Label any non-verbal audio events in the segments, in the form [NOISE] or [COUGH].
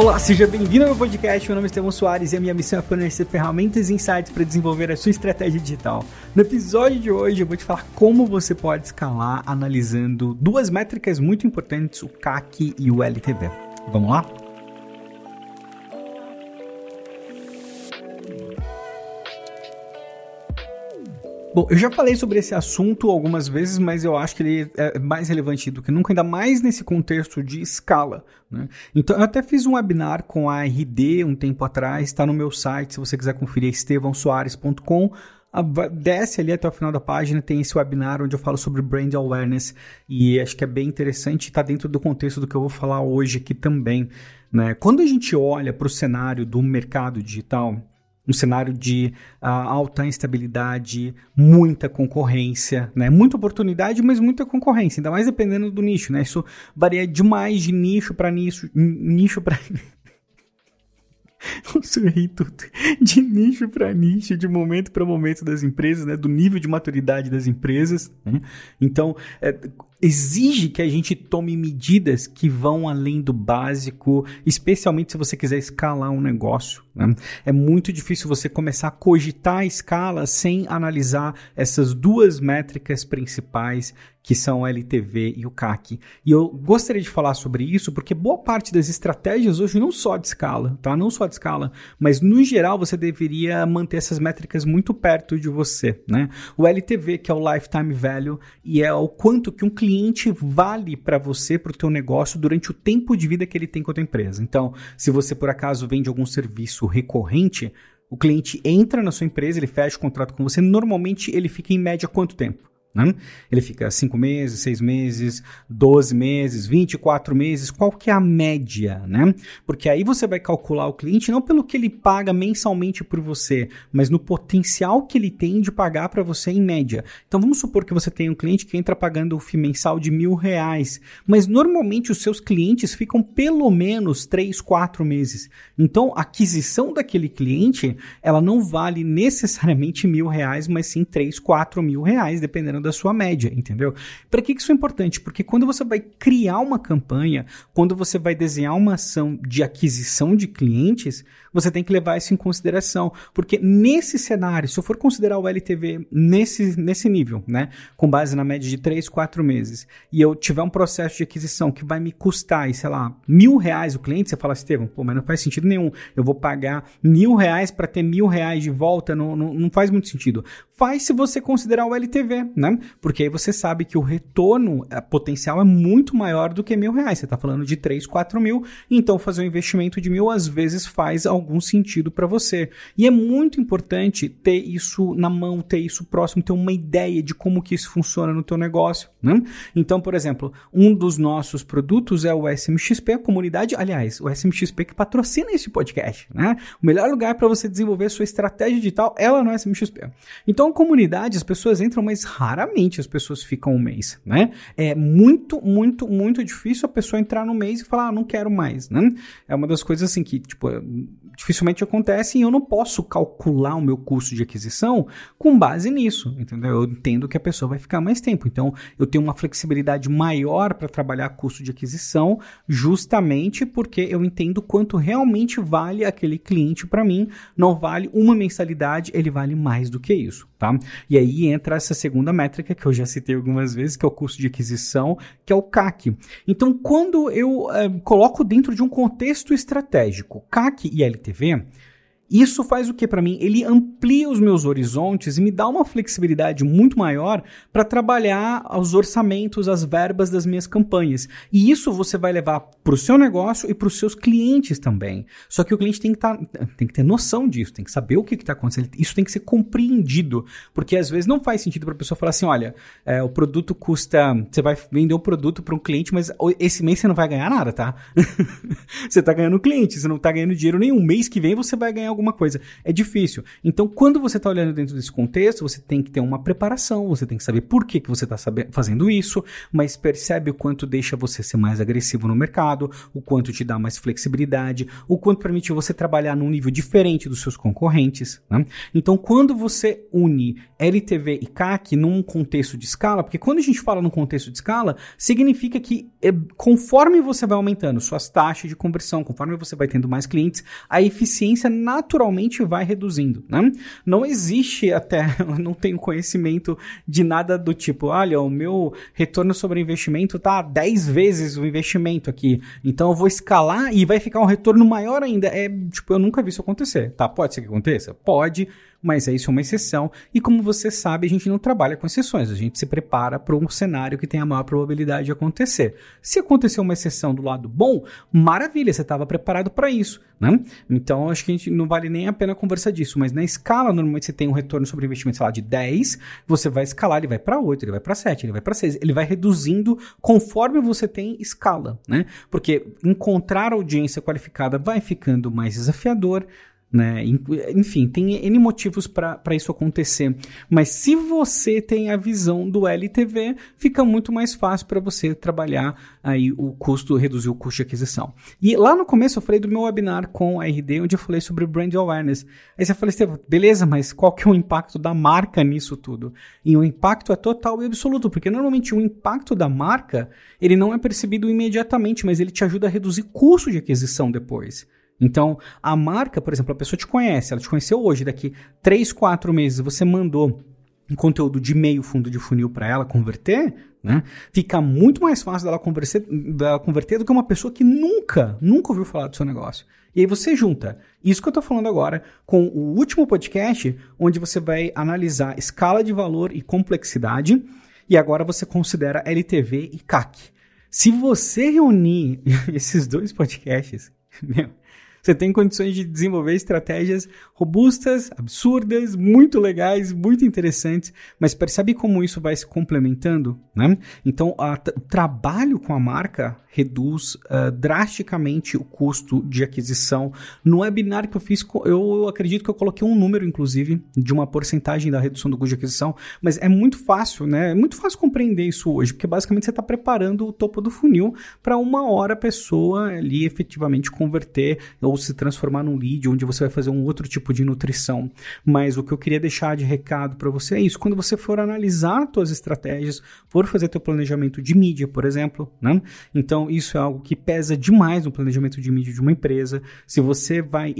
Olá, seja bem-vindo ao meu podcast. Meu nome é Estevão Soares e a minha missão é fornecer ferramentas e insights para desenvolver a sua estratégia digital. No episódio de hoje, eu vou te falar como você pode escalar analisando duas métricas muito importantes, o CAC e o LTV. Vamos lá? Bom, eu já falei sobre esse assunto algumas vezes, mas eu acho que ele é mais relevante do que nunca, ainda mais nesse contexto de escala. Né? Então, eu até fiz um webinar com a RD um tempo atrás, está no meu site, se você quiser conferir, é estevãosoares.com. Desce ali até o final da página, tem esse webinar onde eu falo sobre brand awareness e acho que é bem interessante, está dentro do contexto do que eu vou falar hoje aqui também. Né? Quando a gente olha para o cenário do mercado digital, um cenário de uh, alta instabilidade, muita concorrência, né? Muita oportunidade, mas muita concorrência, ainda mais dependendo do nicho, né? Isso varia demais de nicho para nicho, nicho para [LAUGHS] [LAUGHS] Eu tudo. De nicho para nicho, de momento para momento das empresas, né? Do nível de maturidade das empresas. Né? Então, é, exige que a gente tome medidas que vão além do básico, especialmente se você quiser escalar um negócio. Né? É muito difícil você começar a cogitar a escala sem analisar essas duas métricas principais que são o LTV e o CAC. E eu gostaria de falar sobre isso porque boa parte das estratégias hoje não só de escala, tá? Não só de escala, mas no geral você deveria manter essas métricas muito perto de você, né? O LTV, que é o lifetime value, e é o quanto que um cliente vale para você, para o teu negócio, durante o tempo de vida que ele tem com a tua empresa. Então, se você por acaso vende algum serviço recorrente, o cliente entra na sua empresa, ele fecha o contrato com você, normalmente ele fica em média quanto tempo? Né? Ele fica 5 meses, 6 meses, 12 meses, 24 meses, qual que é a média, né? Porque aí você vai calcular o cliente não pelo que ele paga mensalmente por você, mas no potencial que ele tem de pagar para você em média. Então vamos supor que você tem um cliente que entra pagando o FII mensal de mil reais, mas normalmente os seus clientes ficam pelo menos 3, 4 meses. Então a aquisição daquele cliente, ela não vale necessariamente mil reais, mas sim 3, 4 mil reais, dependendo da sua média, entendeu? Para que isso é importante? Porque quando você vai criar uma campanha, quando você vai desenhar uma ação de aquisição de clientes, você tem que levar isso em consideração. Porque nesse cenário, se eu for considerar o LTV nesse, nesse nível, né, com base na média de 3, 4 meses, e eu tiver um processo de aquisição que vai me custar, sei lá, mil reais o cliente, você fala, Estevam, pô, mas não faz sentido nenhum. Eu vou pagar mil reais para ter mil reais de volta, não, não, não faz muito sentido. Faz se você considerar o LTV, né? Porque aí você sabe que o retorno potencial é muito maior do que mil reais. Você está falando de 3, 4 mil, então fazer um investimento de mil às vezes faz algum sentido para você. E é muito importante ter isso na mão, ter isso próximo, ter uma ideia de como que isso funciona no teu negócio. Né? Então, por exemplo, um dos nossos produtos é o SMXP, a comunidade, aliás, o SMXP que patrocina esse podcast. Né? O melhor lugar para você desenvolver sua estratégia digital é lá no SMXP. Então, comunidade, as pessoas entram, mas raramente as pessoas ficam um mês, né? É muito, muito, muito difícil a pessoa entrar no mês e falar, ah, não quero mais, né? É uma das coisas assim que, tipo, dificilmente acontece e eu não posso calcular o meu custo de aquisição com base nisso, entendeu? Eu entendo que a pessoa vai ficar mais tempo, então eu tenho uma flexibilidade maior para trabalhar custo de aquisição, justamente porque eu entendo quanto realmente vale aquele cliente para mim, não vale uma mensalidade, ele vale mais do que isso, tá? E aí entra essa segunda métrica que eu já citei algumas vezes, que é o custo de aquisição, que é o CAC. Então, quando eu é, coloco dentro de um contexto estratégico, CAC e LTV TV, isso faz o que para mim? Ele amplia os meus horizontes e me dá uma flexibilidade muito maior para trabalhar os orçamentos, as verbas das minhas campanhas. E isso você vai levar para o seu negócio e para os seus clientes também. Só que o cliente tem que, tá, tem que ter noção disso, tem que saber o que está acontecendo. Isso tem que ser compreendido, porque às vezes não faz sentido para a pessoa falar assim: olha, é, o produto custa. Você vai vender um produto para um cliente, mas esse mês você não vai ganhar nada, tá? [LAUGHS] você está ganhando cliente, você não está ganhando dinheiro nenhum. Mês que vem você vai ganhar alguma coisa. É difícil. Então, quando você está olhando dentro desse contexto, você tem que ter uma preparação, você tem que saber por que, que você está fazendo isso, mas percebe o quanto deixa você ser mais agressivo no mercado, o quanto te dá mais flexibilidade, o quanto permite você trabalhar num nível diferente dos seus concorrentes. Né? Então, quando você une LTV e CAC num contexto de escala, porque quando a gente fala no contexto de escala, significa que é, conforme você vai aumentando suas taxas de conversão, conforme você vai tendo mais clientes, a eficiência naturalmente vai reduzindo. Né? Não existe até, [LAUGHS] eu não tenho conhecimento de nada do tipo, olha, o meu retorno sobre investimento tá 10 vezes o investimento aqui, então eu vou escalar e vai ficar um retorno maior ainda. É, tipo, eu nunca vi isso acontecer, tá? Pode ser que aconteça? Pode, mas isso é uma exceção. E como você sabe, a gente não trabalha com exceções, a gente se prepara para um cenário que tem a maior probabilidade de acontecer. Se acontecer uma exceção do lado bom, maravilha, você estava preparado para isso. Né? Então, acho que a gente não vale nem a pena conversar disso, mas na escala, normalmente você tem um retorno sobre investimento, sei lá, de 10, você vai escalar, ele vai para 8, ele vai para 7, ele vai para 6, ele vai reduzindo conforme você tem escala, né? Porque encontrar audiência qualificada vai ficando mais desafiador, né? Enfim, tem N motivos para isso acontecer. Mas se você tem a visão do LTV, fica muito mais fácil para você trabalhar aí o custo, reduzir o custo de aquisição. E lá no começo eu falei do meu webinar com a RD, onde eu falei sobre brand awareness. Aí você falou, Estevam, beleza, mas qual que é o impacto da marca nisso tudo? E o impacto é total e absoluto, porque normalmente o impacto da marca, ele não é percebido imediatamente, mas ele te ajuda a reduzir custo de aquisição depois. Então, a marca, por exemplo, a pessoa te conhece, ela te conheceu hoje, daqui 3, 4 meses você mandou um conteúdo de meio fundo de funil para ela converter, né? Fica muito mais fácil dela converter, dela converter do que uma pessoa que nunca, nunca ouviu falar do seu negócio. E aí você junta isso que eu estou falando agora com o último podcast, onde você vai analisar escala de valor e complexidade, e agora você considera LTV e CAC. Se você reunir [LAUGHS] esses dois podcasts, [LAUGHS] meu, você tem condições de desenvolver estratégias robustas, absurdas, muito legais, muito interessantes, mas percebe como isso vai se complementando, né? Então, o trabalho com a marca reduz uh, drasticamente o custo de aquisição. No webinar que eu fiz, eu acredito que eu coloquei um número, inclusive, de uma porcentagem da redução do custo de aquisição, mas é muito fácil, né? É muito fácil compreender isso hoje, porque basicamente você está preparando o topo do funil para uma hora a pessoa ali efetivamente converter ou se transformar num lead, onde você vai fazer um outro tipo de nutrição. Mas o que eu queria deixar de recado para você é isso: quando você for analisar suas estratégias, for fazer teu planejamento de mídia, por exemplo, né? Então isso é algo que pesa demais no planejamento de mídia de uma empresa. Se você vai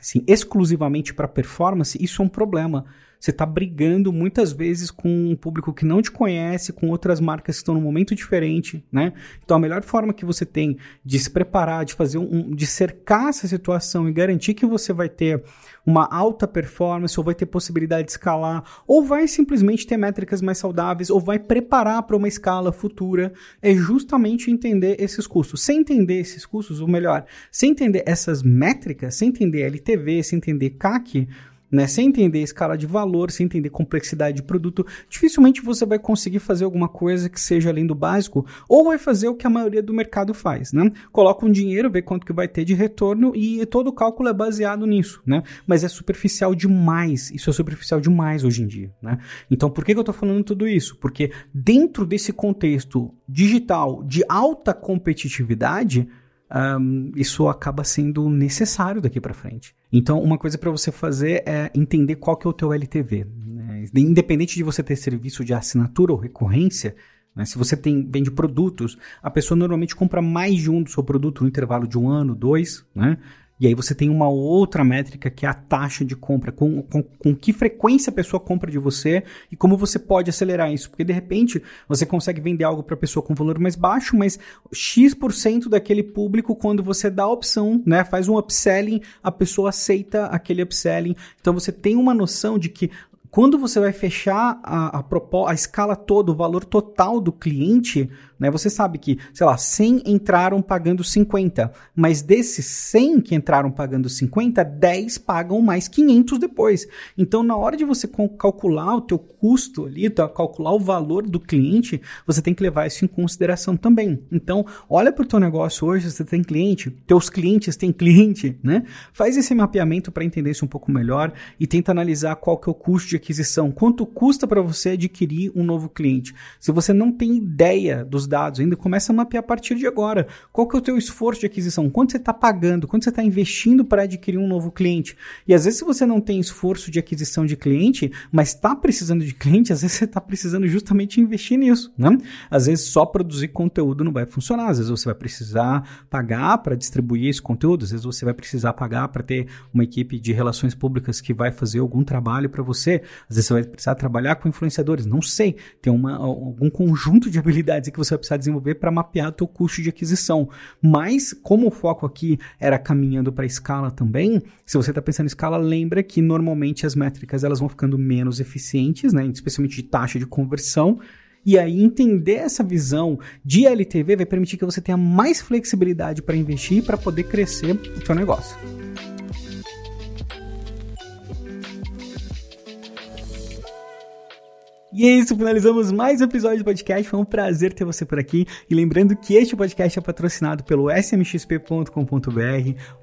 assim, exclusivamente para performance, isso é um problema. Você está brigando muitas vezes com um público que não te conhece, com outras marcas que estão num momento diferente, né? Então a melhor forma que você tem de se preparar, de fazer um, de cercar essa situação e garantir que você vai ter uma alta performance, ou vai ter possibilidade de escalar, ou vai simplesmente ter métricas mais saudáveis, ou vai preparar para uma escala futura, é justamente entender esses custos. Sem entender esses custos, ou melhor, sem entender essas métricas, sem entender LTV, sem entender CAC, né? Sem entender escala de valor, sem entender complexidade de produto, dificilmente você vai conseguir fazer alguma coisa que seja além do básico, ou vai fazer o que a maioria do mercado faz, né? Coloca um dinheiro, vê quanto que vai ter de retorno e todo o cálculo é baseado nisso, né? Mas é superficial demais, isso é superficial demais hoje em dia, né? Então, por que, que eu estou falando tudo isso? Porque dentro desse contexto digital de alta competitividade, um, isso acaba sendo necessário daqui para frente. Então, uma coisa para você fazer é entender qual que é o teu LTV. Né? Independente de você ter serviço de assinatura ou recorrência, né? se você tem, vende produtos, a pessoa normalmente compra mais de um do seu produto no intervalo de um ano, dois, né? E aí você tem uma outra métrica que é a taxa de compra, com, com, com, que frequência a pessoa compra de você e como você pode acelerar isso. Porque de repente você consegue vender algo para a pessoa com valor mais baixo, mas X% daquele público, quando você dá a opção, né, faz um upselling, a pessoa aceita aquele upselling. Então você tem uma noção de que quando você vai fechar a, a, a escala toda, o valor total do cliente, né? Você sabe que, sei lá, 100 entraram pagando 50, mas desses 100 que entraram pagando 50, 10 pagam mais 500 depois. Então, na hora de você calcular o teu custo ali, tá, calcular o valor do cliente, você tem que levar isso em consideração também. Então, olha para o teu negócio hoje, você tem cliente, teus clientes têm cliente, né? Faz esse mapeamento para entender isso um pouco melhor e tenta analisar qual que é o custo de aquisição, quanto custa para você adquirir um novo cliente. Se você não tem ideia dos dados ainda, começa a mapear a partir de agora. Qual que é o teu esforço de aquisição? Quanto você está pagando? Quanto você está investindo para adquirir um novo cliente? E às vezes se você não tem esforço de aquisição de cliente, mas está precisando de cliente, às vezes você está precisando justamente investir nisso, né? Às vezes só produzir conteúdo não vai funcionar, às vezes você vai precisar pagar para distribuir esse conteúdo, às vezes você vai precisar pagar para ter uma equipe de relações públicas que vai fazer algum trabalho para você, às vezes você vai precisar trabalhar com influenciadores, não sei, tem uma, algum conjunto de habilidades que você vai precisar desenvolver para mapear o teu custo de aquisição. Mas, como o foco aqui era caminhando para escala também, se você está pensando em escala, lembra que normalmente as métricas elas vão ficando menos eficientes, né, especialmente de taxa de conversão, e aí entender essa visão de LTV vai permitir que você tenha mais flexibilidade para investir para poder crescer o seu negócio. E é isso, finalizamos mais um episódio do podcast. Foi um prazer ter você por aqui. E lembrando que este podcast é patrocinado pelo smxp.com.br,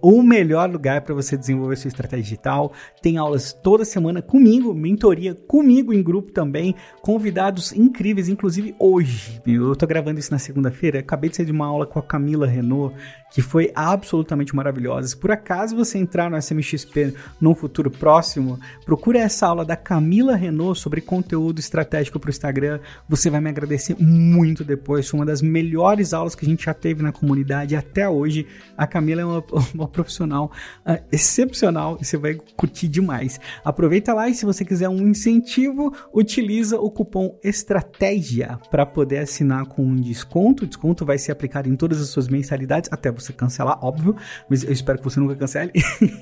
o melhor lugar para você desenvolver sua estratégia digital. Tem aulas toda semana comigo, mentoria comigo em grupo também, convidados incríveis, inclusive hoje. Eu tô gravando isso na segunda-feira, acabei de sair de uma aula com a Camila Renault, que foi absolutamente maravilhosa. Se por acaso você entrar no SMXP num futuro próximo, procure essa aula da Camila Renault sobre conteúdo estratégico para o Instagram. Você vai me agradecer muito depois. Foi uma das melhores aulas que a gente já teve na comunidade até hoje. A Camila é uma, [LAUGHS] uma profissional uh, excepcional e você vai curtir demais. Aproveita lá e se você quiser um incentivo, utiliza o cupom ESTRATÉGIA para poder assinar com um desconto. O desconto vai ser aplicado em todas as suas mensalidades até você cancelar, óbvio, mas eu espero que você nunca cancele.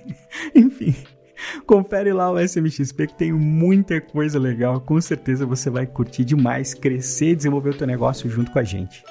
[LAUGHS] Enfim. Confere lá o SMXP que tem muita coisa legal. Com certeza você vai curtir demais, crescer e desenvolver o teu negócio junto com a gente.